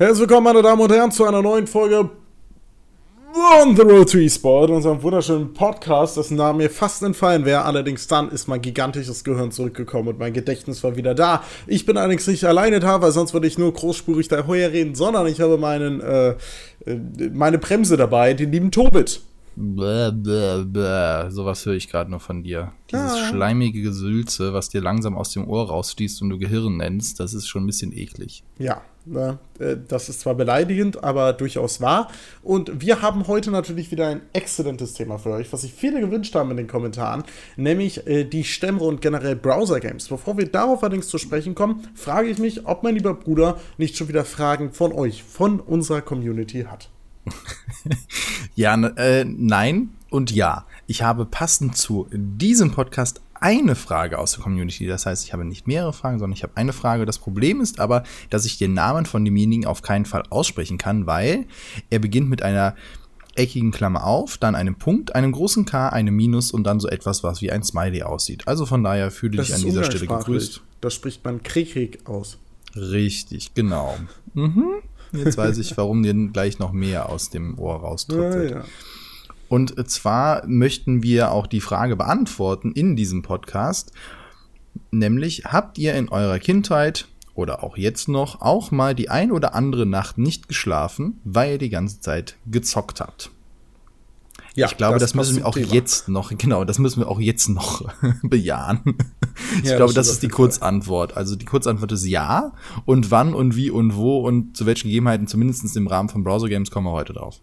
Herzlich willkommen, meine Damen und Herren, zu einer neuen Folge On the Road to eSport, unserem wunderschönen Podcast, dessen Name mir fast entfallen wäre. Allerdings dann ist mein gigantisches Gehirn zurückgekommen und mein Gedächtnis war wieder da. Ich bin allerdings nicht alleine da, weil sonst würde ich nur großspurig daher reden, sondern ich habe meinen, äh, äh meine Bremse dabei, den lieben Tobit. Bäh, bäh, bäh. Sowas höre ich gerade nur von dir. Dieses Ah. schleimige Gesülze, was dir langsam aus dem Ohr rausfließt und du Gehirn nennst, das ist schon ein bisschen eklig. Ja, ne, äh, das ist zwar beleidigend, aber durchaus wahr. Und wir haben heute natürlich wieder ein exzellentes Thema für euch, was sich viele gewünscht haben in den Kommentaren, nämlich äh, die Stämme und generell Browser-Games. Bevor wir darauf allerdings zu sprechen kommen, frage ich mich, ob mein lieber Bruder nicht schon wieder Fragen von euch, von unserer Community hat. Ja, ne- äh, nein und ja. Ich habe passend zu diesem Podcast eine Frage aus der Community. Das heißt, ich habe nicht mehrere Fragen, sondern ich habe eine Frage. Das Problem ist aber, dass ich den Namen von demjenigen auf keinen Fall aussprechen kann, weil er beginnt mit einer eckigen Klammer auf, dann einem Punkt, einem großen K, einem Minus und dann so etwas, was wie ein Smiley aussieht. Also von daher fühle dich an dieser Stelle gegrüßt. Das spricht man Krieg aus. Richtig, genau. Mhm. Jetzt weiß ich, warum dir gleich noch mehr aus dem Ohr raustritt. Ja, ja. Und zwar möchten wir auch die Frage beantworten in diesem Podcast, nämlich habt ihr in eurer Kindheit oder auch jetzt noch auch mal die ein oder andere Nacht nicht geschlafen, weil ihr die ganze Zeit gezockt habt? Ja, ich glaube, das, passt müssen wir auch Thema. jetzt noch, genau, das müssen wir auch jetzt noch bejahen. Ich Ja, glaube, das das ist die Kurzantwort. Also die Kurzantwort ist ja. Und wann und wie und wo und zu welchen Gegebenheiten, zumindest im Rahmen von Browser Games, kommen wir heute drauf.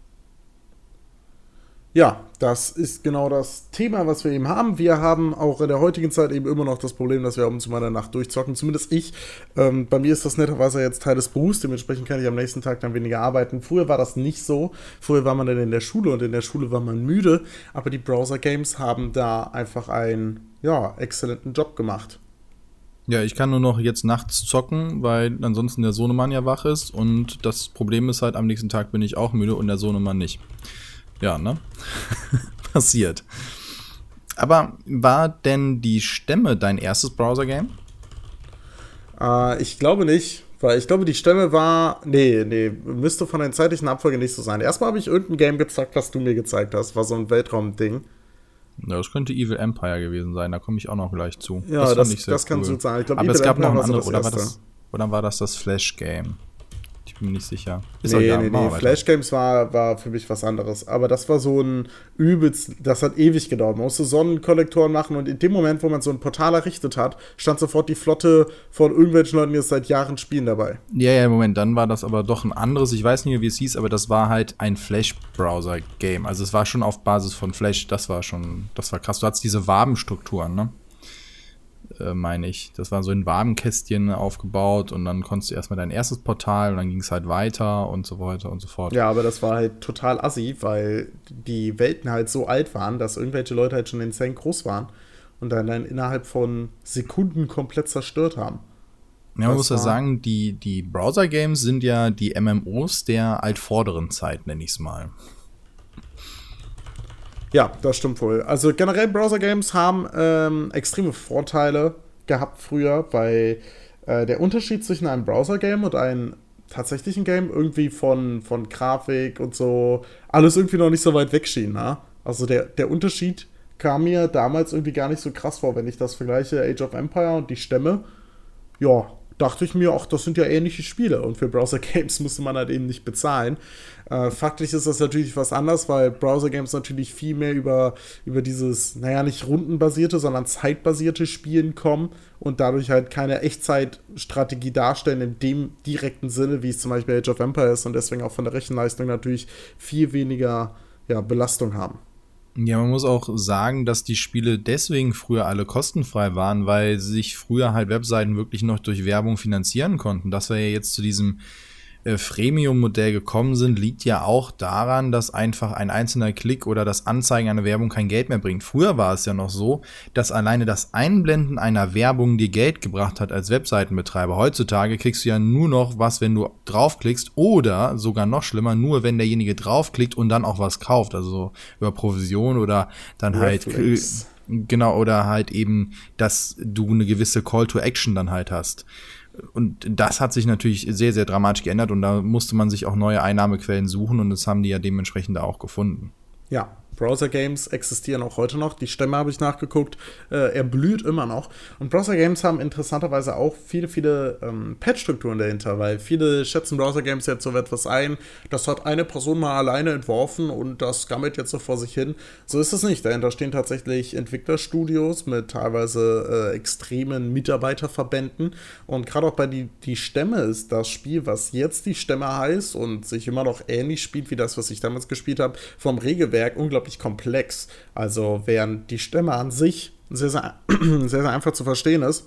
Ja, das ist genau das Thema, was wir eben haben. Wir haben auch in der heutigen Zeit eben immer noch das Problem, dass wir ab und zu mal in der Nacht durchzocken. Zumindest ich. Ähm, bei mir ist das netterweise jetzt Teil des Berufs. Dementsprechend kann ich am nächsten Tag dann weniger arbeiten. Früher war das nicht so. Früher war man dann in der Schule und in der Schule war man müde. Aber die Browser-Games haben da einfach einen, ja, exzellenten Job gemacht. Ja, ich kann nur noch jetzt nachts zocken, weil ansonsten der Sohnemann ja wach ist. Und das Problem ist halt, am nächsten Tag bin ich auch müde und der Sohnemann nicht. Ja, ne? Passiert. Aber war denn die Stämme dein erstes Browser-Game? Äh, ich glaube nicht, weil ich glaube, die Stelle war. Nee, nee, müsste von der zeitlichen Abfolge nicht so sein. Erstmal habe ich irgendein Game gezockt, was du mir gezeigt hast. War so ein Weltraumding. Ja, das könnte Evil Empire gewesen sein, da komme ich auch noch gleich zu. Ja, das- ich sehr das kann gut sein. Ich glaub, Aber Evil es gab Empire noch ein so anderes, das oder war das, oder war das das Flash-Game? Bin mir nicht sicher. Ist Nee, egal, nee, nee. Flash Games war, war für mich was anderes. Aber das war so ein übelst, das hat ewig gedauert. Man musste Sonnenkollektoren machen und in dem Moment, wo man so ein Portal errichtet hat, stand sofort die Flotte von irgendwelchen Leuten, die es seit Jahren spielen dabei. Ja, ja, Moment, dann war das aber doch ein anderes, ich weiß nicht mehr, wie es hieß, aber das war halt ein Flash-Browser-Game. Also es war schon auf Basis von Flash, das war schon, das war krass. Du hattest diese Wabenstrukturen, ne? Äh, meine ich. Das war so in Wabenkästchen aufgebaut und dann konntest du erstmal dein erstes Portal und dann ging es halt weiter und so weiter und so fort. Ja, aber das war halt total assi, weil die Welten halt so alt waren, dass irgendwelche Leute halt schon insane groß waren und dann, dann innerhalb von Sekunden komplett zerstört haben. Ja, man muss ja sagen, die, die Browser-Games sind ja die MMOs der altvorderen Zeit, nenne ich es mal. Ja, das stimmt wohl. Also generell Browser-Games haben ähm, extreme Vorteile gehabt früher, weil äh, der Unterschied zwischen einem Browser-Game und einem tatsächlichen Game irgendwie von, von Grafik und so alles irgendwie noch nicht so weit weg schien. Ne? Also der, der Unterschied kam mir damals irgendwie gar nicht so krass vor, wenn ich das vergleiche, Age of Empire und die Stämme. Ja, dachte ich mir, ach, das sind ja ähnliche Spiele. Und für Browser-Games musste man halt eben nicht bezahlen. Äh, faktisch ist das natürlich was anderes, weil Browser-Games natürlich viel mehr über, über dieses, naja, nicht rundenbasierte, sondern zeitbasierte Spielen kommen und dadurch halt keine Echtzeitstrategie darstellen in dem direkten Sinne, wie es zum Beispiel Age of Empires und deswegen auch von der Rechenleistung natürlich viel weniger ja, Belastung haben. Ja, man muss auch sagen, dass die Spiele deswegen früher alle kostenfrei waren, weil sich früher halt Webseiten wirklich noch durch Werbung finanzieren konnten. Dass wir ja jetzt zu diesem äh, Freemium-Modell gekommen sind, liegt ja auch daran, dass einfach ein einzelner Klick oder das Anzeigen einer Werbung kein Geld mehr bringt. Früher war es ja noch so, dass alleine das Einblenden einer Werbung dir Geld gebracht hat als Webseitenbetreiber. Heutzutage kriegst du ja nur noch was, wenn du draufklickst oder sogar noch schlimmer, nur wenn derjenige draufklickt und dann auch was kauft. Also so über Provision oder dann halt Reflex. Genau, oder halt eben, dass du eine gewisse Call to Action dann halt hast. Und das hat sich natürlich sehr, sehr dramatisch geändert und da musste man sich auch neue Einnahmequellen suchen und das haben die ja dementsprechend auch gefunden. Ja, Browser-Games existieren auch heute noch. Die Stämme habe ich nachgeguckt. Äh, er blüht immer noch. Und Browser-Games haben interessanterweise auch viele, viele ähm, Patch-Strukturen dahinter, weil viele schätzen Browser-Games jetzt so etwas ein. Das hat eine Person mal alleine entworfen und das gammelt jetzt so vor sich hin. So ist es nicht. Dahinter stehen tatsächlich Entwicklerstudios mit teilweise äh, extremen Mitarbeiterverbänden. Und gerade auch bei die, die Stämme ist das Spiel, was jetzt die Stämme heißt und sich immer noch ähnlich spielt wie das, was ich damals gespielt habe, vom Regelwerk unglaublich unglaublich komplex. Also während die Stämme an sich sehr, sehr, sehr, sehr einfach zu verstehen ist,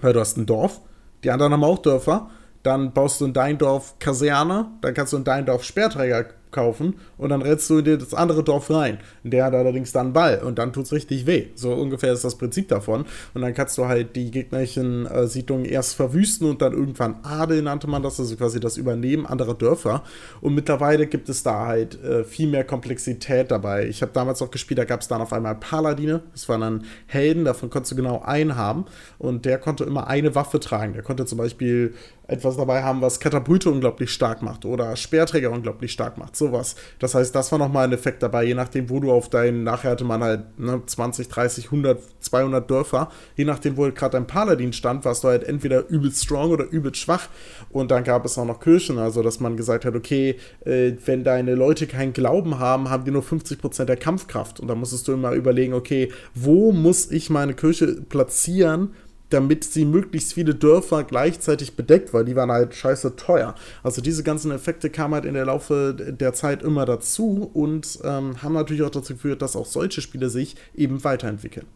weil du hast ein Dorf, die anderen haben auch Dörfer, dann baust du in dein Dorf Kaserne, dann kannst du in dein Dorf Speerträger kaufen und dann rennst du in das andere Dorf rein. Der hat allerdings dann Ball und dann tut es richtig weh. So ungefähr ist das Prinzip davon. Und dann kannst du halt die gegnerischen äh, Siedlungen erst verwüsten und dann irgendwann Adel nannte man das, also quasi das Übernehmen anderer Dörfer. Und mittlerweile gibt es da halt äh, viel mehr Komplexität dabei. Ich habe damals auch gespielt, da gab es dann auf einmal Paladine. Das waren dann Helden, davon konntest du genau einen haben. Und der konnte immer eine Waffe tragen. Der konnte zum Beispiel etwas dabei haben, was Katapulte unglaublich stark macht oder Speerträger unglaublich stark macht, sowas. Das heißt, das war nochmal ein Effekt dabei, je nachdem, wo du auf deinen, nachher hatte man halt ne, 20, 30, 100, 200 Dörfer, je nachdem, wo halt gerade dein Paladin stand, warst du halt entweder übelst strong oder übelst schwach. Und dann gab es auch noch Kirchen, also dass man gesagt hat, okay, äh, wenn deine Leute keinen Glauben haben, haben die nur 50% der Kampfkraft. Und da musstest du immer überlegen, okay, wo muss ich meine Kirche platzieren, damit sie möglichst viele Dörfer gleichzeitig bedeckt, weil die waren halt scheiße teuer. Also diese ganzen Effekte kamen halt in der Laufe der Zeit immer dazu und ähm, haben natürlich auch dazu geführt, dass auch solche Spiele sich eben weiterentwickeln.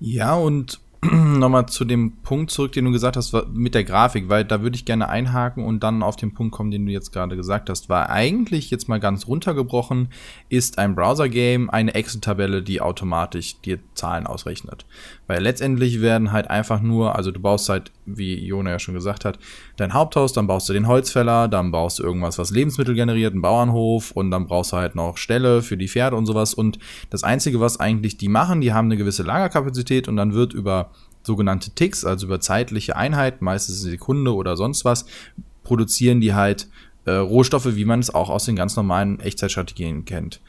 Ja, und nochmal zu dem Punkt zurück, den du gesagt hast, mit der Grafik, weil da würde ich gerne einhaken und dann auf den Punkt kommen, den du jetzt gerade gesagt hast. Weil eigentlich jetzt mal ganz runtergebrochen ist ein Browser-Game eine Excel-Tabelle, die automatisch dir Zahlen ausrechnet. Weil letztendlich werden halt einfach nur, also du baust halt, wie Jona ja schon gesagt hat, dein Haupthaus, dann baust du den Holzfäller, dann baust du irgendwas, was Lebensmittel generiert, einen Bauernhof und dann brauchst du halt noch Ställe für die Pferde und sowas. Und das Einzige, was eigentlich die machen, die haben eine gewisse Lagerkapazität und dann wird über sogenannte Ticks, also über zeitliche Einheiten, meistens eine Sekunde oder sonst was, produzieren die halt äh, Rohstoffe, wie man es auch aus den ganz normalen Echtzeitstrategien kennt.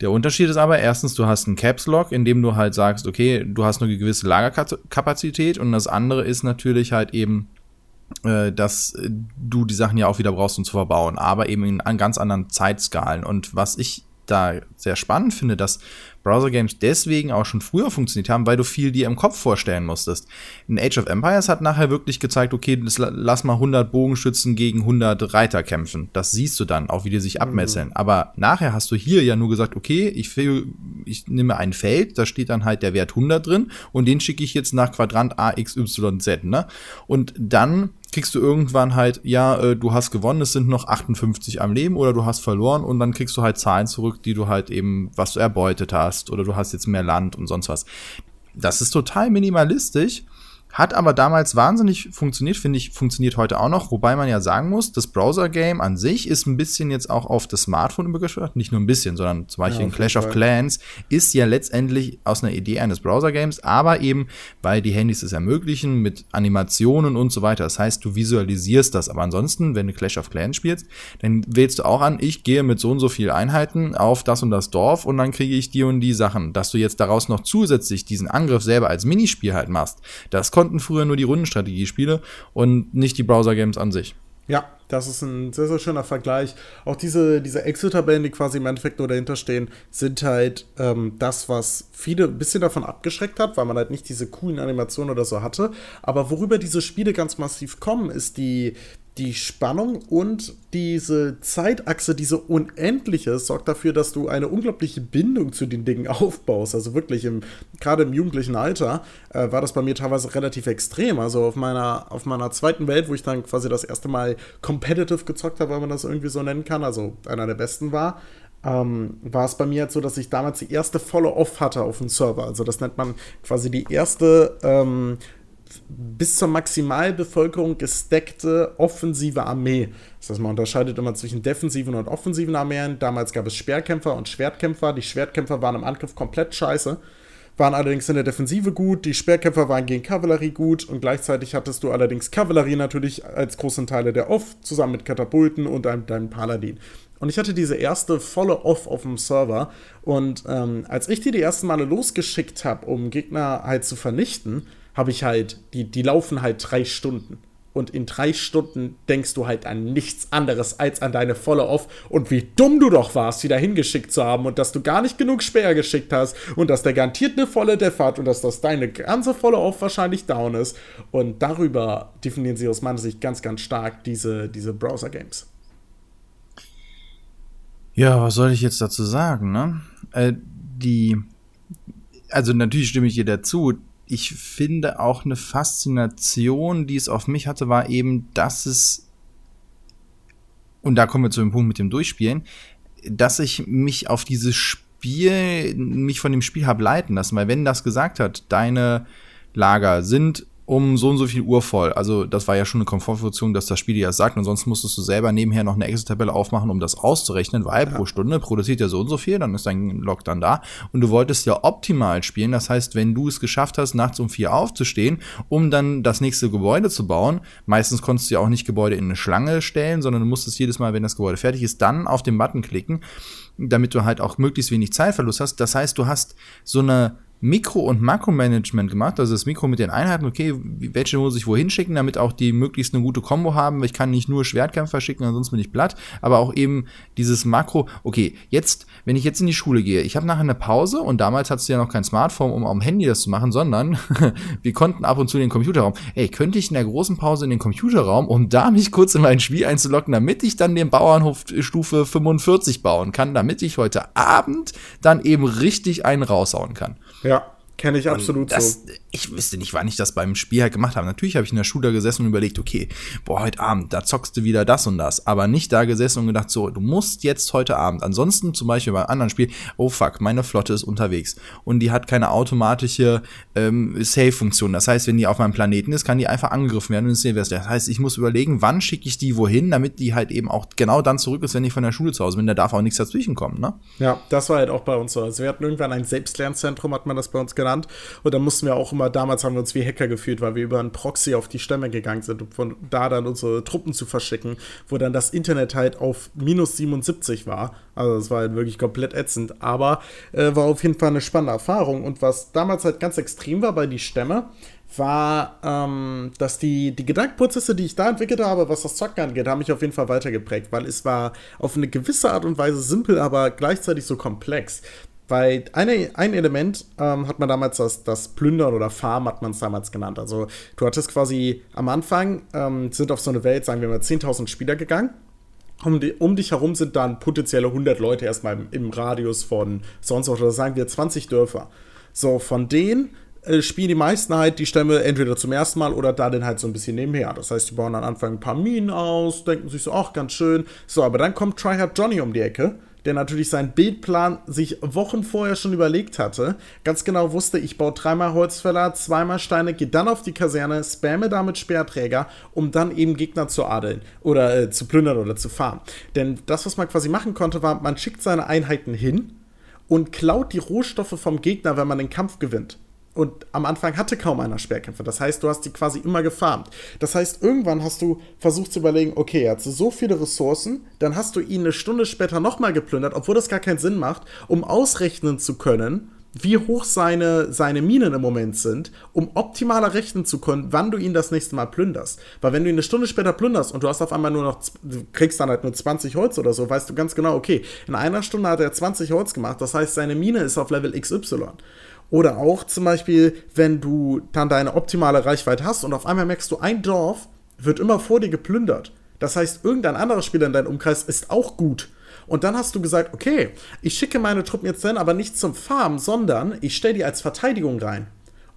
Der Unterschied ist aber erstens, du hast einen Caps Lock, in dem du halt sagst, okay, du hast eine gewisse Lagerkapazität und das andere ist natürlich halt eben, äh, dass du die Sachen ja auch wieder brauchst, um zu verbauen, aber eben in, an ganz anderen Zeitskalen. Und was ich da sehr spannend finde, dass Browser-Games deswegen auch schon früher funktioniert haben, weil du viel dir im Kopf vorstellen musstest. In Age of Empires hat nachher wirklich gezeigt, okay, lass mal 100 Bogenschützen gegen 100 Reiter kämpfen. Das siehst du dann, auch wie die sich abmesseln. Mhm. Aber nachher hast du hier ja nur gesagt, okay, ich, ich nehme ein Feld, da steht dann halt der Wert 100 drin und den schicke ich jetzt nach Quadrant A, X, Y, Z, ne? Und dann kriegst du irgendwann halt, ja, äh, du hast gewonnen, es sind noch 58 am Leben oder du hast verloren und dann kriegst du halt Zahlen zurück, die du halt eben, was du erbeutet hast oder du hast jetzt mehr Land und sonst was. Das ist total minimalistisch hat aber damals wahnsinnig funktioniert, finde ich, funktioniert heute auch noch. Wobei man ja sagen muss, das Browser-Game an sich ist ein bisschen jetzt auch auf das Smartphone übergeschwört. Nicht nur ein bisschen, sondern zum Beispiel ja, in Clash of Clans ist ja letztendlich aus einer Idee eines Browser-Games, aber eben, weil die Handys es ermöglichen mit Animationen und so weiter. Das heißt, du visualisierst das. Aber ansonsten, wenn du Clash of Clans spielst, dann wählst du auch an, ich gehe mit so und so viel Einheiten auf das und das Dorf und dann kriege ich die und die Sachen. Dass du jetzt daraus noch zusätzlich diesen Angriff selber als Minispiel halt machst, das konnte konnten früher nur die Rundenstrategiespiele und nicht die Browser-Games an sich. Ja, das ist ein sehr, sehr schöner Vergleich. Auch diese, diese Excel-Tabellen, die quasi im Endeffekt nur dahinter stehen, sind halt ähm, das, was viele ein bisschen davon abgeschreckt hat, weil man halt nicht diese coolen Animationen oder so hatte. Aber worüber diese Spiele ganz massiv kommen, ist die, die Spannung und diese Zeitachse, diese unendliche, sorgt dafür, dass du eine unglaubliche Bindung zu den Dingen aufbaust. Also wirklich, im, gerade im jugendlichen Alter äh, war das bei mir teilweise relativ extrem. Also auf meiner, auf meiner zweiten Welt, wo ich dann quasi das erste Mal competitive gezockt habe, wenn man das irgendwie so nennen kann, also einer der besten war, ähm, war es bei mir jetzt so, dass ich damals die erste volle Off hatte auf dem Server. Also das nennt man quasi die erste ähm, bis zur Maximalbevölkerung gesteckte offensive Armee. Das heißt, man unterscheidet immer zwischen defensiven und offensiven Armeen. Damals gab es Speerkämpfer und Schwertkämpfer. Die Schwertkämpfer waren im Angriff komplett scheiße, waren allerdings in der Defensive gut, die Speerkämpfer waren gegen Kavallerie gut und gleichzeitig hattest du allerdings Kavallerie natürlich als großen Teile der Off, zusammen mit Katapulten und deinem, deinem Paladin. Und ich hatte diese erste volle Off auf dem Server. Und ähm, als ich die die ersten Male losgeschickt habe, um Gegner halt zu vernichten, habe ich halt, die, die laufen halt drei Stunden. Und in drei Stunden denkst du halt an nichts anderes als an deine volle Off und wie dumm du doch warst, die da hingeschickt zu haben und dass du gar nicht genug Speer geschickt hast und dass der garantiert eine volle Def hat und dass das deine ganze volle Off wahrscheinlich down ist. Und darüber definieren sie aus meiner Sicht ganz, ganz stark diese, diese Browser-Games. Ja, was soll ich jetzt dazu sagen, ne? Äh, die, also natürlich stimme ich dir dazu. Ich finde auch eine Faszination, die es auf mich hatte, war eben, dass es, und da kommen wir zu dem Punkt mit dem Durchspielen, dass ich mich auf dieses Spiel, mich von dem Spiel habe leiten lassen, weil wenn das gesagt hat, deine Lager sind um so und so viel Uhr voll. Also das war ja schon eine Komfortfunktion, dass das Spiel dir das sagt. Und sonst musstest du selber nebenher noch eine Excel-Tabelle aufmachen, um das auszurechnen, weil ja. pro Stunde produziert ja so und so viel, dann ist dein Log dann da. Und du wolltest ja optimal spielen. Das heißt, wenn du es geschafft hast, nachts um vier aufzustehen, um dann das nächste Gebäude zu bauen, meistens konntest du ja auch nicht Gebäude in eine Schlange stellen, sondern du musstest jedes Mal, wenn das Gebäude fertig ist, dann auf den Button klicken, damit du halt auch möglichst wenig Zeitverlust hast. Das heißt, du hast so eine Mikro- und Makromanagement gemacht. Also das Mikro mit den Einheiten, okay, welche muss ich wohin schicken, damit auch die möglichst eine gute Kombo haben. Ich kann nicht nur Schwertkämpfer schicken, ansonsten bin ich platt. Aber auch eben dieses Makro, okay, jetzt, wenn ich jetzt in die Schule gehe, ich habe nachher eine Pause und damals hattest du ja noch kein Smartphone, um am Handy das zu machen, sondern wir konnten ab und zu in den Computerraum. Ey, könnte ich in der großen Pause in den Computerraum, um da mich kurz in mein Spiel einzulocken, damit ich dann den Bauernhof Stufe 45 bauen kann, damit ich heute Abend dann eben richtig einen raushauen kann. Ja, kenne ich absolut das, so. Ich wüsste nicht, wann ich das beim Spiel halt gemacht habe. Natürlich habe ich in der Schule gesessen und überlegt, okay, boah, heute Abend, da zockst du wieder das und das. Aber nicht da gesessen und gedacht, so, du musst jetzt heute Abend. Ansonsten zum Beispiel beim anderen Spiel, oh fuck, meine Flotte ist unterwegs. Und die hat keine automatische ähm, Save-Funktion. Das heißt, wenn die auf meinem Planeten ist, kann die einfach angegriffen werden. Und das heißt, ich muss überlegen, wann schicke ich die wohin, damit die halt eben auch genau dann zurück ist, wenn ich von der Schule zu Hause bin. Da darf auch nichts dazwischen kommen, ne? Ja, das war halt auch bei uns so. Also wir hatten irgendwann ein Selbstlernzentrum, hat man das bei uns genannt. Und da mussten wir auch immer, damals haben wir uns wie Hacker gefühlt, weil wir über einen Proxy auf die Stämme gegangen sind, um von da dann unsere Truppen zu verschicken, wo dann das Internet halt auf minus 77 war. Also das war halt wirklich komplett ätzend. Aber äh, war auf jeden Fall eine spannende Erfahrung. Und was damals halt ganz extrem war bei die Stämme, war, ähm, dass die, die Gedankenprozesse, die ich da entwickelt habe, was das Zocken angeht, haben mich auf jeden Fall weitergeprägt, weil es war auf eine gewisse Art und Weise simpel, aber gleichzeitig so komplex. Weil eine, ein Element ähm, hat man damals das, das Plündern oder Farm hat man es damals genannt. Also du hattest quasi am Anfang, ähm, sind auf so eine Welt, sagen wir mal, 10.000 Spieler gegangen. Um, die, um, dich herum sind dann potenzielle 100 Leute erstmal im, im Radius von sonst was, oder sagen wir 20 Dörfer. So, von denen äh, spielen die meisten halt die Stämme entweder zum ersten Mal oder da dann halt so ein bisschen nebenher. Das heißt, die bauen am Anfang ein paar Minen aus, denken sich so, ach, ganz schön. So, aber dann kommt Tryhard Johnny um die Ecke der natürlich seinen Bildplan sich Wochen vorher schon überlegt hatte, ganz genau wusste, ich baue dreimal Holzfäller, zweimal Steine, gehe dann auf die Kaserne, spamme damit Speerträger, um dann eben Gegner zu adeln oder äh, zu plündern oder zu farmen. Denn das, was man quasi machen konnte, war, man schickt seine Einheiten hin und klaut die Rohstoffe vom Gegner, wenn man den Kampf gewinnt. Und am Anfang hatte kaum einer Speerkämpfe. Das heißt, du hast die quasi immer gefarmt. Das heißt, irgendwann hast du versucht zu überlegen, okay, er hat so viele Ressourcen, dann hast du ihn eine Stunde später nochmal geplündert, obwohl das gar keinen Sinn macht, um ausrechnen zu können, wie hoch seine, seine Minen im Moment sind, um optimaler rechnen zu können, wann du ihn das nächste Mal plünderst. Weil wenn du ihn eine Stunde später plünderst und du hast auf einmal nur noch, du kriegst dann halt nur 20 Holz oder so, weißt du ganz genau, okay, in einer Stunde hat er 20 Holz gemacht, das heißt, seine Mine ist auf Level XY. Oder auch zum Beispiel, wenn du dann deine optimale Reichweite hast und auf einmal merkst du, ein Dorf wird immer vor dir geplündert. Das heißt, irgendein anderer Spieler in deinem Umkreis ist auch gut. Und dann hast du gesagt, okay, ich schicke meine Truppen jetzt dann aber nicht zum Farm, sondern ich stelle die als Verteidigung rein.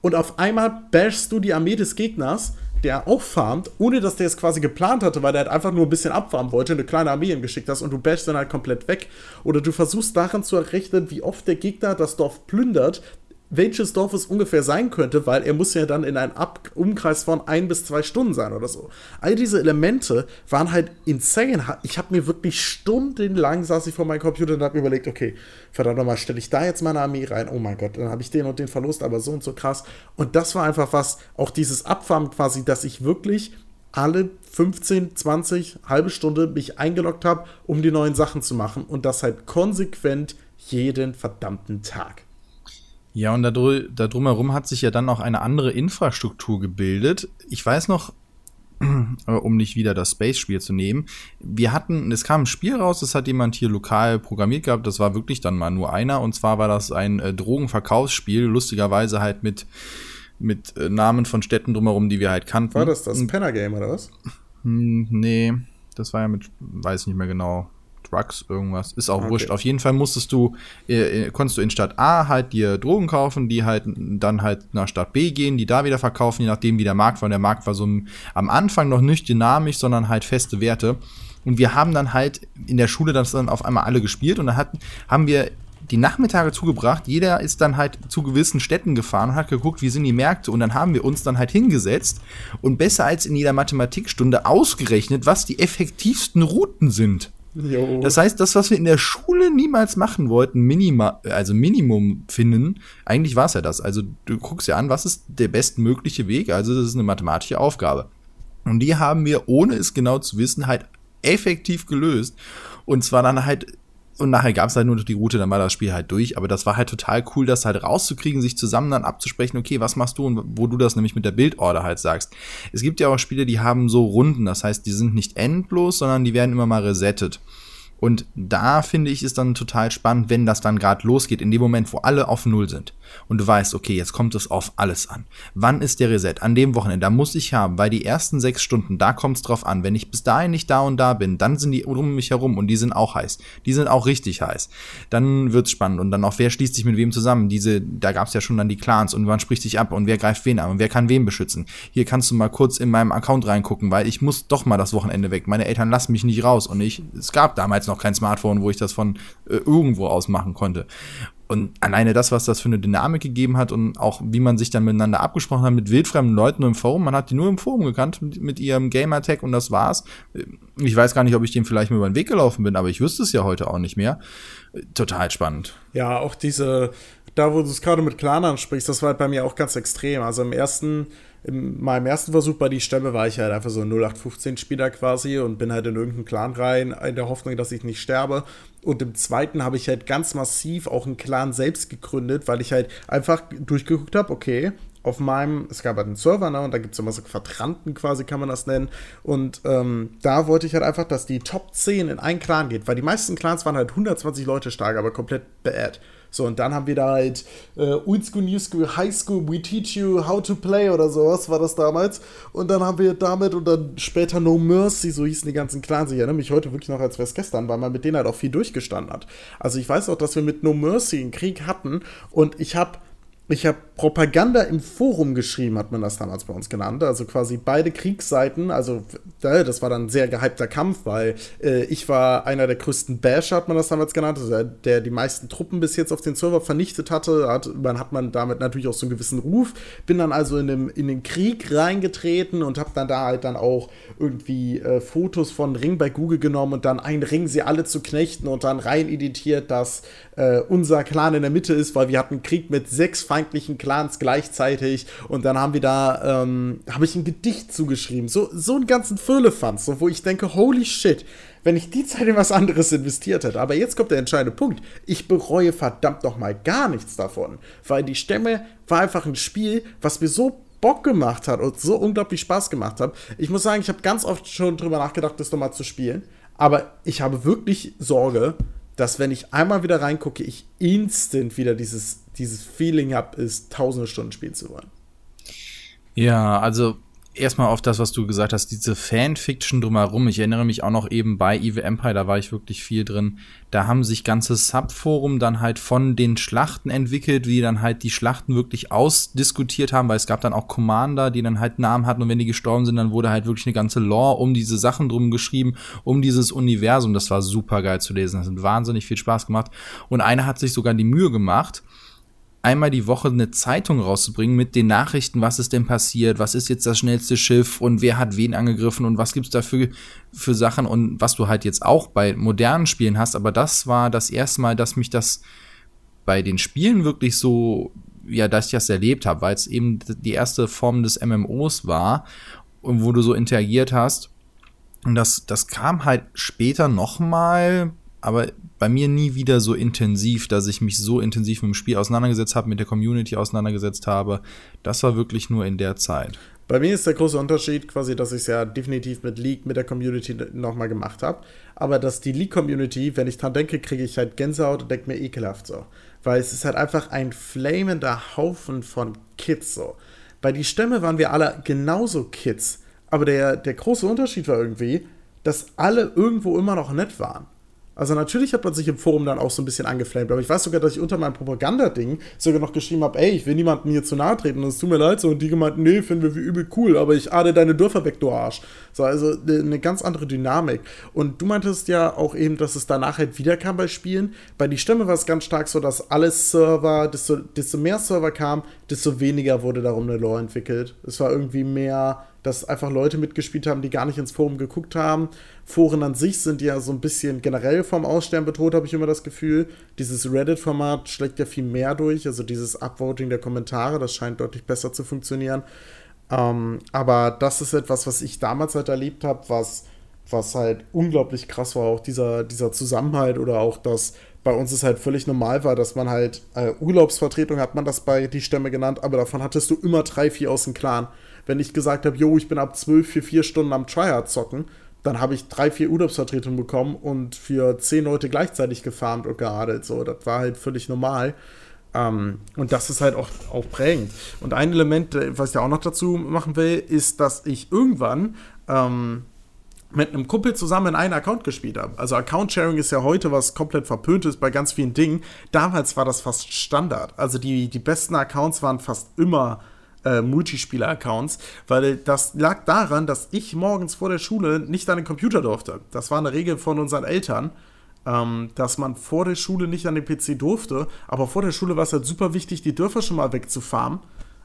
Und auf einmal bashst du die Armee des Gegners, der auch farmt, ohne dass der es quasi geplant hatte, weil der halt einfach nur ein bisschen abfarmen wollte, eine kleine Armee ihm geschickt hast und du bashst dann halt komplett weg. Oder du versuchst daran zu errechnen, wie oft der Gegner das Dorf plündert, welches Dorf es ungefähr sein könnte, weil er muss ja dann in einem Ab Umkreis von ein bis zwei Stunden sein oder so. All diese Elemente waren halt insane. Ich habe mir wirklich stundenlang saß ich vor meinem Computer und habe überlegt, okay, verdammt nochmal, stelle ich da jetzt meine Armee rein? Oh mein Gott, dann habe ich den und den Verlust, aber so und so krass. Und das war einfach was, auch dieses Abfarmen quasi, dass ich wirklich alle 15, 20, halbe Stunde mich eingeloggt habe, um die neuen Sachen zu machen und das halt konsequent jeden verdammten Tag. Ja, und da, da drumherum hat sich ja dann auch eine andere Infrastruktur gebildet. Ich weiß noch, um nicht wieder das Space-Spiel zu nehmen. Wir hatten, es kam ein Spiel raus, das hat jemand hier lokal programmiert gehabt, das war wirklich dann mal nur einer, und zwar war das ein äh, Drogenverkaufsspiel, lustigerweise halt mit, mit äh, Namen von Städten drumherum, die wir halt kannten. War das das Penner Game oder was? Hm, nee, das war ja mit, weiß nicht mehr genau. Drugs, irgendwas. Ist auch okay. wurscht. Auf jeden Fall musstest du, äh, äh, konntest du in Stadt A halt dir Drogen kaufen, die halt dann halt nach Stadt B gehen, die da wieder verkaufen, je nachdem wie der Markt war. Und der Markt war so am Anfang noch nicht dynamisch, sondern halt feste Werte. Und wir haben dann halt in der Schule das dann auf einmal alle gespielt und dann hatten, haben wir die Nachmittage zugebracht. Jeder ist dann halt zu gewissen Städten gefahren und hat geguckt, wie sind die Märkte. Und dann haben wir uns dann halt hingesetzt und besser als in jeder Mathematikstunde ausgerechnet, was die effektivsten Routen sind. Jo. Das heißt, das, was wir in der Schule niemals machen wollten, Minima, also Minimum finden, eigentlich war es ja das. Also du guckst ja an, was ist der bestmögliche Weg? Also das ist eine mathematische Aufgabe. Und die haben wir, ohne es genau zu wissen, halt effektiv gelöst. Und zwar dann halt und nachher gab es halt nur noch die Route, dann war das Spiel halt durch. Aber das war halt total cool, das halt rauszukriegen, sich zusammen dann abzusprechen, okay, was machst du und wo du das nämlich mit der Bildorder halt sagst. Es gibt ja auch Spiele, die haben so Runden, das heißt, die sind nicht endlos, sondern die werden immer mal resettet. Und da finde ich es dann total spannend, wenn das dann gerade losgeht, in dem Moment, wo alle auf Null sind. Und du weißt, okay, jetzt kommt es auf alles an. Wann ist der Reset? An dem Wochenende, da muss ich haben, weil die ersten sechs Stunden, da kommt es drauf an. Wenn ich bis dahin nicht da und da bin, dann sind die um mich herum und die sind auch heiß. Die sind auch richtig heiß. Dann wird's spannend. Und dann auch, wer schließt sich mit wem zusammen? Diese, da gab's ja schon dann die Clans und wann spricht sich ab und wer greift wen an und wer kann wen beschützen. Hier kannst du mal kurz in meinem Account reingucken, weil ich muss doch mal das Wochenende weg. Meine Eltern lassen mich nicht raus und ich, es gab damals noch kein Smartphone, wo ich das von äh, irgendwo aus machen konnte. Und alleine das, was das für eine Dynamik gegeben hat und auch wie man sich dann miteinander abgesprochen hat mit wildfremden Leuten im Forum, man hat die nur im Forum gekannt mit, mit ihrem Gamertag und das war's. Ich weiß gar nicht, ob ich dem vielleicht mal über den Weg gelaufen bin, aber ich wüsste es ja heute auch nicht mehr. Total spannend. Ja, auch diese, da wo du es gerade mit Clan ansprichst, das war halt bei mir auch ganz extrem. Also im ersten in meinem ersten Versuch bei die Stämme war ich halt einfach so ein 0815-Spieler quasi und bin halt in irgendeinen Clan rein, in der Hoffnung, dass ich nicht sterbe. Und im zweiten habe ich halt ganz massiv auch einen Clan selbst gegründet, weil ich halt einfach durchgeguckt habe, okay, auf meinem, es gab halt einen Server, ne, und da gibt es immer so Quadranten quasi, kann man das nennen. Und ähm, da wollte ich halt einfach, dass die Top 10 in einen Clan geht, weil die meisten Clans waren halt 120 Leute stark, aber komplett bad. So, und dann haben wir da halt äh, Old School, New School, High School, We Teach You How to Play oder sowas war das damals. Und dann haben wir damit und dann später No Mercy, so hießen die ganzen Clans. Ich erinnere mich heute wirklich noch, als wäre es gestern, weil man mit denen halt auch viel durchgestanden hat. Also ich weiß auch, dass wir mit No Mercy einen Krieg hatten und ich habe ich habe Propaganda im Forum geschrieben, hat man das damals bei uns genannt. Also quasi beide Kriegsseiten. Also das war dann ein sehr gehypter Kampf, weil äh, ich war einer der größten Basher, hat man das damals genannt, also der, der die meisten Truppen bis jetzt auf den Server vernichtet hatte. Hat, dann hat man damit natürlich auch so einen gewissen Ruf. Bin dann also in, dem, in den Krieg reingetreten und habe dann da halt dann auch irgendwie äh, Fotos von Ring bei Google genommen und dann einen Ring sie alle zu knechten und dann rein editiert, dass äh, unser Clan in der Mitte ist, weil wir hatten Krieg mit sechs feindlichen Clans gleichzeitig und dann haben wir da, ähm, habe ich ein Gedicht zugeschrieben, so, so einen ganzen Firlefanz, so, wo ich denke, holy shit, wenn ich die Zeit in was anderes investiert hätte. Aber jetzt kommt der entscheidende Punkt. Ich bereue verdammt noch mal gar nichts davon, weil die Stämme war einfach ein Spiel, was mir so Bock gemacht hat und so unglaublich Spaß gemacht hat. Ich muss sagen, ich habe ganz oft schon drüber nachgedacht, das nochmal zu spielen. Aber ich habe wirklich Sorge, dass wenn ich einmal wieder reingucke, ich instant wieder dieses, dieses Feeling habe, ist tausende Stunden spielen zu wollen. Ja, also erstmal auf das, was du gesagt hast, diese Fanfiction drumherum. Ich erinnere mich auch noch eben bei Eve Empire, da war ich wirklich viel drin. Da haben sich ganze Subforum dann halt von den Schlachten entwickelt, wie dann halt die Schlachten wirklich ausdiskutiert haben, weil es gab dann auch Commander, die dann halt Namen hatten und wenn die gestorben sind, dann wurde halt wirklich eine ganze Lore um diese Sachen drum geschrieben, um dieses Universum. Das war super geil zu lesen. Das hat wahnsinnig viel Spaß gemacht. Und einer hat sich sogar die Mühe gemacht, einmal die Woche eine Zeitung rauszubringen mit den Nachrichten, was ist denn passiert, was ist jetzt das schnellste Schiff und wer hat wen angegriffen und was gibt's da für, für Sachen und was du halt jetzt auch bei modernen Spielen hast. Aber das war das erste Mal, dass mich das bei den Spielen wirklich so, ja, dass ich das erlebt habe, weil es eben die erste Form des MMOs war und wo du so interagiert hast. Und das, das kam halt später nochmal aber bei mir nie wieder so intensiv, dass ich mich so intensiv mit dem Spiel auseinandergesetzt habe, mit der Community auseinandergesetzt habe. Das war wirklich nur in der Zeit. Bei mir ist der große Unterschied quasi, dass ich es ja definitiv mit League, mit der Community nochmal gemacht habe. Aber dass die League-Community, wenn ich dran denke, kriege ich halt Gänsehaut und denke mir ekelhaft so. Weil es ist halt einfach ein flamender Haufen von Kids so. Bei die Stämme waren wir alle genauso Kids. Aber der, der große Unterschied war irgendwie, dass alle irgendwo immer noch nett waren. Also natürlich hat man sich im Forum dann auch so ein bisschen angeflamed, aber ich weiß sogar, dass ich unter meinem Propagandading sogar noch geschrieben habe, ey, ich will niemandem hier zu nahe treten und es tut mir leid so und die gemeint, nee, finden wir wie übel cool, aber ich ade deine Dörfer weg, du Arsch. So, also ne, eine ganz andere Dynamik. Und du meintest ja auch eben, dass es danach halt wiederkam bei Spielen. Bei die Stimme war es ganz stark so, dass alle Server, desto, desto mehr Server kam, desto weniger wurde darum eine Lore entwickelt. Es war irgendwie mehr dass einfach Leute mitgespielt haben, die gar nicht ins Forum geguckt haben. Foren an sich sind ja so ein bisschen generell vom Aussterben bedroht, habe ich immer das Gefühl. Dieses Reddit-Format schlägt ja viel mehr durch, also dieses Upvoting der Kommentare, das scheint deutlich besser zu funktionieren. Ähm, aber das ist etwas, was ich damals halt erlebt habe, was, was halt unglaublich krass war, auch dieser, dieser Zusammenhalt oder auch das bei uns es halt völlig normal war, dass man halt äh, Urlaubsvertretung hat man das bei die Stämme genannt, aber davon hattest du immer drei, vier aus dem Clan wenn ich gesagt habe, jo, ich bin ab 12 für vier Stunden am Tryhard zocken, dann habe ich drei, vier Urlaubsvertretungen bekommen und für zehn Leute gleichzeitig gefarmt und geradelt. So, das war halt völlig normal. Ähm, und das ist halt auch, auch prägend. Und ein Element, äh, was ich ja auch noch dazu machen will, ist, dass ich irgendwann ähm, mit einem Kumpel zusammen in einen Account gespielt habe. Also Account-Sharing ist ja heute was komplett verpöntes bei ganz vielen Dingen. Damals war das fast Standard. Also die, die besten Accounts waren fast immer äh, Multispieler-Accounts, weil das lag daran, dass ich morgens vor der Schule nicht an den Computer durfte. Das war eine Regel von unseren Eltern, ähm, dass man vor der Schule nicht an den PC durfte, aber vor der Schule war es halt super wichtig, die Dörfer schon mal wegzufarmen.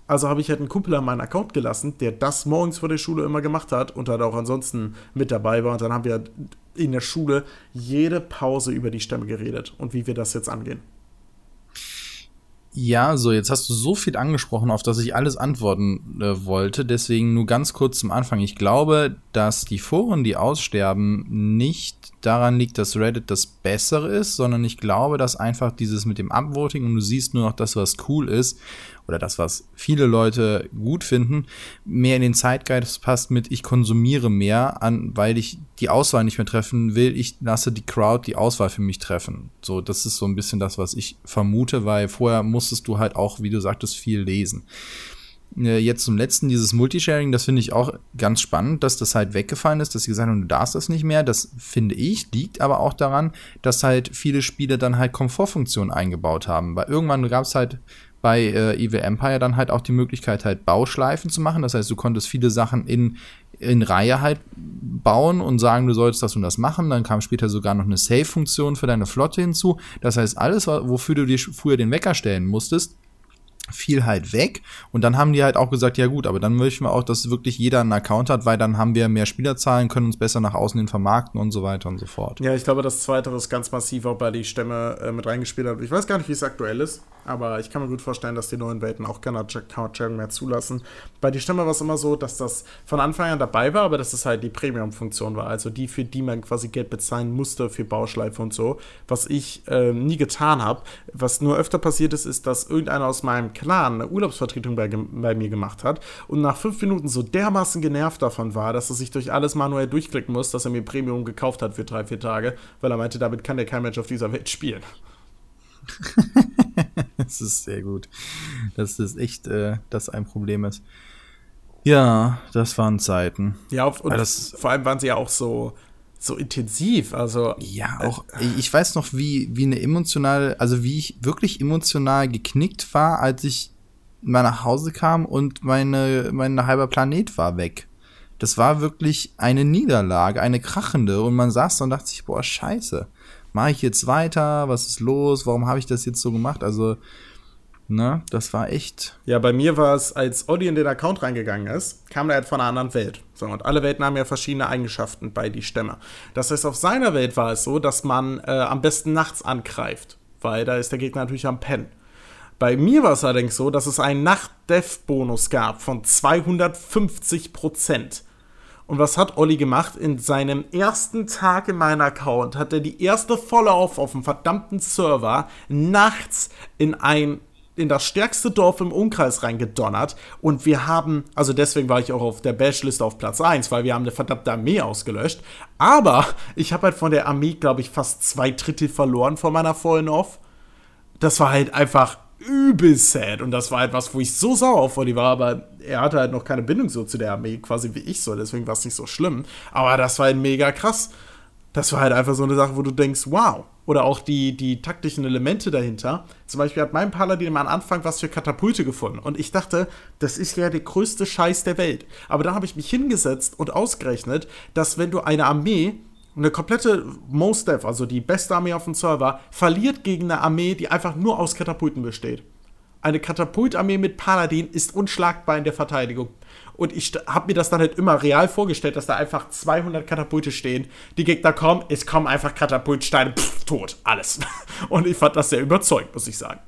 Also habe ich halt einen Kumpel an meinen Account gelassen, der das morgens vor der Schule immer gemacht hat und halt auch ansonsten mit dabei war. Und dann haben wir in der Schule jede Pause über die Stämme geredet und wie wir das jetzt angehen. Ja, so, jetzt hast du so viel angesprochen, auf das ich alles antworten äh, wollte. Deswegen nur ganz kurz zum Anfang. Ich glaube, dass die Foren, die aussterben, nicht daran liegt, dass Reddit das Bessere ist, sondern ich glaube, dass einfach dieses mit dem Upvoting und du siehst nur noch das, was cool ist, oder das, was viele Leute gut finden, mehr in den Zeitgeist passt mit ich konsumiere mehr an, weil ich die Auswahl nicht mehr treffen will. Ich lasse die Crowd die Auswahl für mich treffen. So, das ist so ein bisschen das, was ich vermute, weil vorher musstest du halt auch, wie du sagtest, viel lesen. Äh, jetzt zum letzten, dieses Multisharing, das finde ich auch ganz spannend, dass das halt weggefallen ist, dass sie gesagt haben, du darfst das nicht mehr. Das finde ich, liegt aber auch daran, dass halt viele Spiele dann halt Komfortfunktionen eingebaut haben. Weil irgendwann gab es halt bei äh, Evil Empire dann halt auch die Möglichkeit, halt Bauschleifen zu machen. Das heißt, du konntest viele Sachen in, in Reihe halt bauen und sagen, du solltest das und das machen. Dann kam später sogar noch eine Save-Funktion für deine Flotte hinzu. Das heißt, alles, wofür du dir früher den Wecker stellen musstest, fiel halt weg. Und dann haben die halt auch gesagt, ja gut, aber dann möchten wir auch, dass wirklich jeder einen Account hat, weil dann haben wir mehr Spielerzahlen, können uns besser nach außen hin vermarkten und so weiter und so fort. Ja, ich glaube, das Zweite ist ganz massiv auch bei die Stämme äh, mit reingespielt hat. Ich weiß gar nicht, wie es aktuell ist, aber ich kann mir gut vorstellen, dass die neuen Welten auch keine Account-Sharing mehr zulassen. Bei die Stämme war es immer so, dass das von Anfang an dabei war, aber dass es halt die Premium-Funktion war, also die, für die man quasi Geld bezahlen musste für Bauschleife und so, was ich äh, nie getan habe. Was nur öfter passiert ist, ist, dass irgendeiner aus meinem Clan eine Urlaubsvertretung bei, bei, mir gemacht hat und nach fünf Minuten so dermaßen genervt davon war, dass er sich durch alles manuell durchklicken muss, dass er mir Premium gekauft hat für drei, vier Tage, weil er meinte, damit kann der kein Mensch auf dieser Welt spielen. das ist sehr gut. Dass das echt äh, das ein Problem ist. Ja, das waren Zeiten. Ja, und das, vor allem waren sie ja auch so so intensiv. Also ja, auch äh, ich weiß noch, wie wie eine emotionale, also wie ich wirklich emotional geknickt war, als ich mal nach Hause kam und meine mein halber Planet war weg. Das war wirklich eine Niederlage, eine krachende und man saß da und dachte sich, boah, scheiße. Mache ich jetzt weiter? Was ist los? Warum habe ich das jetzt so gemacht? Also Ne, das war echt. Ja, bei mir war es, als Olli in den Account reingegangen ist, kam er halt von einer anderen Welt. So, und alle Welten haben ja verschiedene Eigenschaften bei die Stämme. Das heißt, auf seiner Welt war es so, dass man äh, am besten nachts angreift, weil da ist der Gegner natürlich am Pennen. Bei mir war es allerdings so, dass es einen Nacht-Death-Bonus gab von 250 Prozent. Und was hat Olli gemacht? In seinem ersten Tag in meinem Account hat er die erste Follow-up auf dem verdammten Server nachts in ein in das stärkste Dorf im Umkreis reingedonnert und wir haben, also deswegen war ich auch auf der Bash-Liste auf Platz 1, weil wir haben eine verdammte Armee ausgelöscht. Aber ich habe halt von der Armee, glaube ich, fast zwei Drittel verloren von meiner Fallen Off. Das war halt einfach übel sad und das war etwas, halt wo ich so sauer auf Olli war, aber er hatte halt noch keine Bindung so zu der Armee, quasi wie ich so, deswegen war es nicht so schlimm. Aber das war halt mega krass. Das war halt einfach so eine Sache, wo du denkst, wow. Oder auch die, die taktischen Elemente dahinter. Zum Beispiel hat mein Paladin am Anfang was für Katapulte gefunden. Und ich dachte, das ist ja der größte Scheiß der Welt. Aber dann habe ich mich hingesetzt und ausgerechnet, dass wenn du eine Armee eine komplette Most Def, also die beste Armee auf dem Server, verliert gegen eine Armee, die einfach nur aus Katapulten besteht. Eine Katapultarmee mit Paladin ist unschlagbar in der Verteidigung. Und ich habe mir das dann halt immer real vorgestellt, dass da einfach 200 Katapulte stehen. Die Gegner kommen, es kommen einfach Katapultsteine, pff, tot, alles. Und ich fand das sehr überzeugend, muss ich sagen.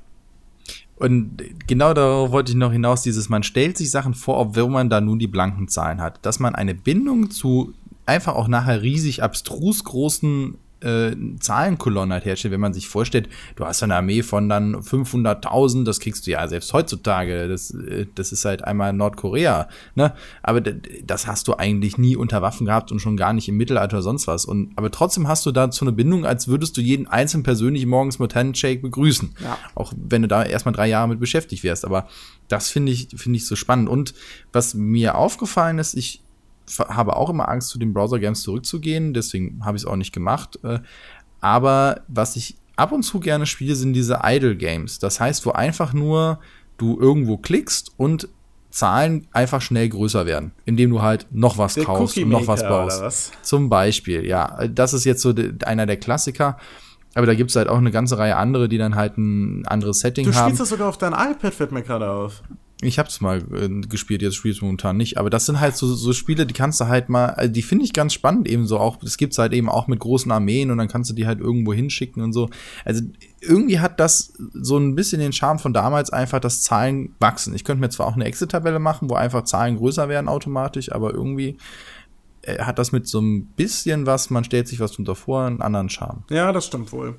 Und genau darauf wollte ich noch hinaus, dieses, man stellt sich Sachen vor, obwohl man da nun die blanken Zahlen hat. Dass man eine Bindung zu einfach auch nachher riesig abstrus großen äh, Zahlenkolonne halt herstellt, wenn man sich vorstellt, du hast eine Armee von dann 500.000, das kriegst du ja selbst heutzutage, das, äh, das ist halt einmal Nordkorea, ne? Aber das hast du eigentlich nie unter Waffen gehabt und schon gar nicht im Mittelalter oder sonst was. Und, aber trotzdem hast du dazu eine Bindung, als würdest du jeden einzelnen persönlich morgens mit Handshake begrüßen. Ja. Auch wenn du da erstmal drei Jahre mit beschäftigt wärst. Aber das finde ich, finde ich so spannend. Und was mir aufgefallen ist, ich, habe auch immer Angst, zu den Browser-Games zurückzugehen, deswegen habe ich es auch nicht gemacht. Äh, aber was ich ab und zu gerne spiele, sind diese Idle-Games. Das heißt, wo einfach nur du irgendwo klickst und Zahlen einfach schnell größer werden, indem du halt noch was Der kaufst und noch was baust. Was? Zum Beispiel, ja. Das ist jetzt so einer der Klassiker. Aber da gibt es halt auch eine ganze Reihe andere, die dann halt ein anderes Setting haben. Du spielst das sogar auf dein iPad, fällt mir gerade auf. Ich hab's mal äh, gespielt, jetzt spiele ich momentan nicht. Aber das sind halt so, so Spiele, die kannst du halt mal, also die finde ich ganz spannend eben so auch. Das gibt's halt eben auch mit großen Armeen und dann kannst du die halt irgendwo hinschicken und so. Also irgendwie hat das so ein bisschen den Charme von damals einfach, dass Zahlen wachsen. Ich könnte mir zwar auch eine Excel-Tabelle machen, wo einfach Zahlen größer werden automatisch, aber irgendwie äh, hat das mit so ein bisschen was, man stellt sich was drunter vor, einen anderen Charme. Ja, das stimmt wohl.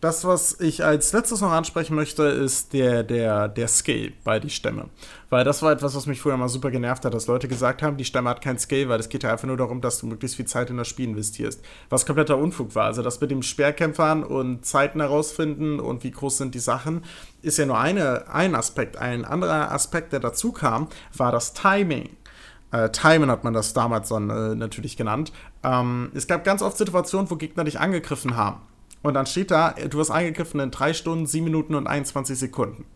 Das, was ich als letztes noch ansprechen möchte, ist der, der, der Scale bei die Stämme. Weil das war etwas, was mich früher mal super genervt hat, dass Leute gesagt haben, die Stämme hat kein Scale, weil es geht ja einfach nur darum, dass du möglichst viel Zeit in das Spiel investierst. Was kompletter Unfug war. Also das mit dem Speerkämpfern und Zeiten herausfinden und wie groß sind die Sachen, ist ja nur eine, ein Aspekt. Ein anderer Aspekt, der dazu kam, war das Timing. Äh, Timen hat man das damals dann äh, natürlich genannt. Ähm, es gab ganz oft Situationen, wo Gegner dich angegriffen haben. Und dann steht da, du hast eingegriffen in 3 Stunden, 7 Minuten und 21 Sekunden.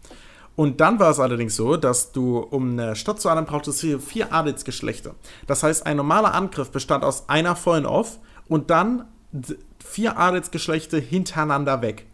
Und dann war es allerdings so, dass du, um eine Stadt zu erlangen, brauchtest du vier Adelsgeschlechter. Das heißt, ein normaler Angriff bestand aus einer vollen Off und dann vier Adelsgeschlechter hintereinander weg.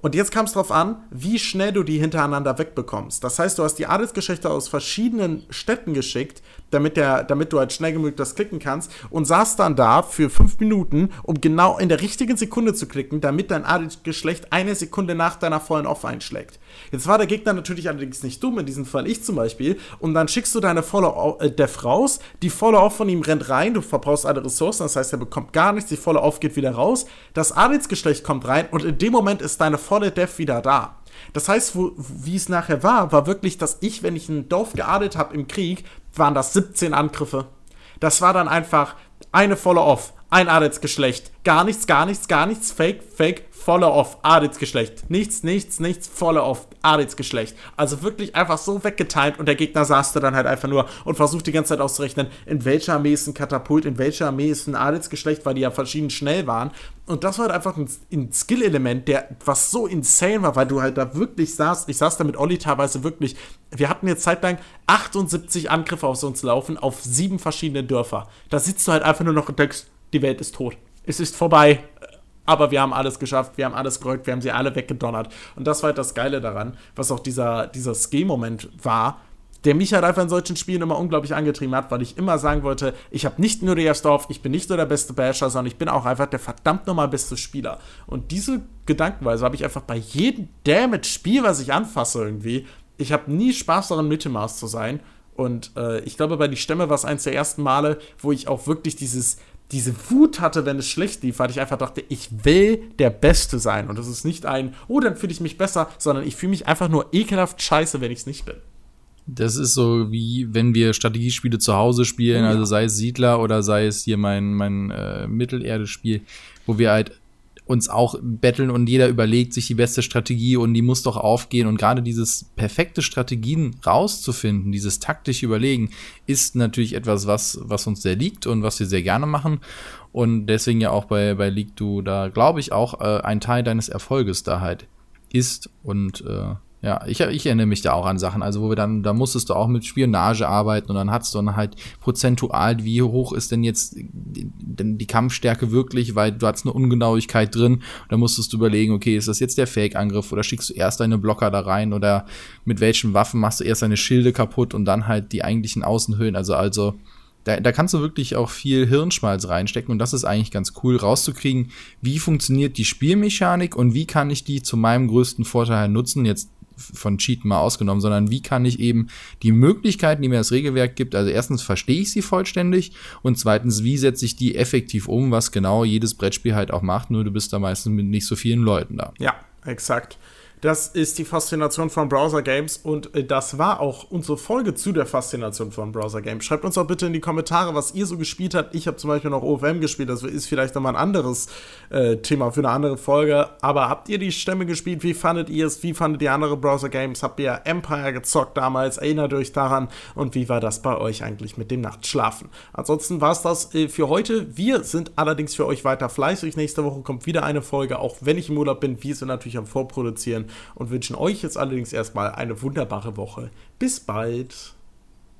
Und jetzt kam es darauf an, wie schnell du die hintereinander wegbekommst. Das heißt, du hast die Adelsgeschlechter aus verschiedenen Städten geschickt, damit, der, damit du halt schnell genug das klicken kannst und saß dann da für fünf Minuten, um genau in der richtigen Sekunde zu klicken, damit dein Adelsgeschlecht eine Sekunde nach deiner vollen Off einschlägt. Jetzt war der Gegner natürlich allerdings nicht dumm, in diesem Fall ich zum Beispiel, und dann schickst du deine volle äh, Def raus, die volle Off von ihm rennt rein, du verbrauchst alle Ressourcen, das heißt, er bekommt gar nichts, die volle Off geht wieder raus, das Adelsgeschlecht kommt rein und in dem Moment ist deine volle Def wieder da. Das heißt, wie es nachher war, war wirklich, dass ich, wenn ich ein Dorf geadelt habe im Krieg, waren das 17 Angriffe. Das war dann einfach eine volle Off, ein Adelsgeschlecht, gar nichts, gar nichts, gar nichts, Fake, Fake, voller auf Adelsgeschlecht. Nichts, nichts, nichts, voller auf Adelsgeschlecht. Also wirklich einfach so weggetimt und der Gegner saß da dann halt einfach nur und versucht die ganze Zeit auszurechnen, in welcher Armee ist ein Katapult, in welcher Armee ist ein Adelsgeschlecht, weil die ja verschieden schnell waren. Und das war halt einfach ein, ein Skill-Element, der was so insane war, weil du halt da wirklich saßt. Ich saß da mit Olli teilweise wirklich. Wir hatten jetzt zeitlang 78 Angriffe auf uns laufen, auf sieben verschiedene Dörfer. Da sitzt du halt einfach nur noch und denkst, die Welt ist tot. Es ist vorbei aber wir haben alles geschafft, wir haben alles gerückt, wir haben sie alle weggedonnert. Und das war halt das Geile daran, was auch dieser, dieser Skill-Moment war, der mich halt einfach in solchen Spielen immer unglaublich angetrieben hat, weil ich immer sagen wollte, ich habe nicht nur auf, ich bin nicht nur der beste Basher, sondern ich bin auch einfach der verdammt nochmal beste Spieler. Und diese Gedankenweise habe ich einfach bei jedem Damage-Spiel, was ich anfasse irgendwie. Ich habe nie Spaß daran, Mittelmaß zu sein. Und äh, ich glaube, bei die Stämme war es eins der ersten Male, wo ich auch wirklich dieses, diese Wut hatte, wenn es schlecht lief, weil ich einfach dachte, ich will der Beste sein. Und das ist nicht ein, oh, dann fühle ich mich besser, sondern ich fühle mich einfach nur ekelhaft scheiße, wenn ich es nicht bin. Das ist so wie wenn wir Strategiespiele zu Hause spielen, ja. also sei es Siedler oder sei es hier mein, mein äh, Mittelerde-Spiel, wo wir halt uns auch betteln und jeder überlegt sich die beste Strategie und die muss doch aufgehen. Und gerade dieses perfekte Strategien rauszufinden, dieses taktische Überlegen, ist natürlich etwas, was, was uns sehr liegt und was wir sehr gerne machen. Und deswegen ja auch bei, bei League du da, glaube ich, auch äh, ein Teil deines Erfolges da halt ist. Und äh, ja, ich, ich erinnere mich da auch an Sachen, also wo wir dann, da musstest du auch mit Spionage arbeiten und dann hattest du dann halt prozentual, wie hoch ist denn jetzt die, Kampfstärke wirklich, weil du hattest eine Ungenauigkeit drin. Dann musstest du überlegen, okay, ist das jetzt der Fake-Angriff oder schickst du erst deine Blocker da rein oder mit welchen Waffen machst du erst deine Schilde kaputt und dann halt die eigentlichen Außenhöhlen, also also da, da kannst du wirklich auch viel Hirnschmalz reinstecken und das ist eigentlich ganz cool rauszukriegen, wie funktioniert die Spielmechanik und wie kann ich die zu meinem größten Vorteil nutzen. Jetzt von Cheaten mal ausgenommen, sondern wie kann ich eben die Möglichkeiten, die mir das Regelwerk gibt, also erstens verstehe ich sie vollständig und zweitens, wie setze ich die effektiv um, was genau jedes Brettspiel halt auch macht, nur du bist da meistens mit nicht so vielen Leuten da. Ja, exakt. Das ist die Faszination von Browser Games und äh, das war auch unsere Folge zu der Faszination von Browser Games. Schreibt uns doch bitte in die Kommentare, was ihr so gespielt habt. Ich habe zum Beispiel noch OFM gespielt, das ist vielleicht nochmal ein anderes äh, Thema für eine andere Folge. Aber habt ihr die Stämme gespielt? Wie fandet ihr es? Wie fandet ihr andere Browser Games? Habt ihr Empire gezockt damals? Erinnert euch daran? Und wie war das bei euch eigentlich mit dem Nachtschlafen? Ansonsten war es das äh, für heute. Wir sind allerdings für euch weiter fleißig. Nächste Woche kommt wieder eine Folge, auch wenn ich im Urlaub bin. Wir sind natürlich am Vorproduzieren und wünschen euch jetzt allerdings erstmal eine wunderbare Woche. Bis bald.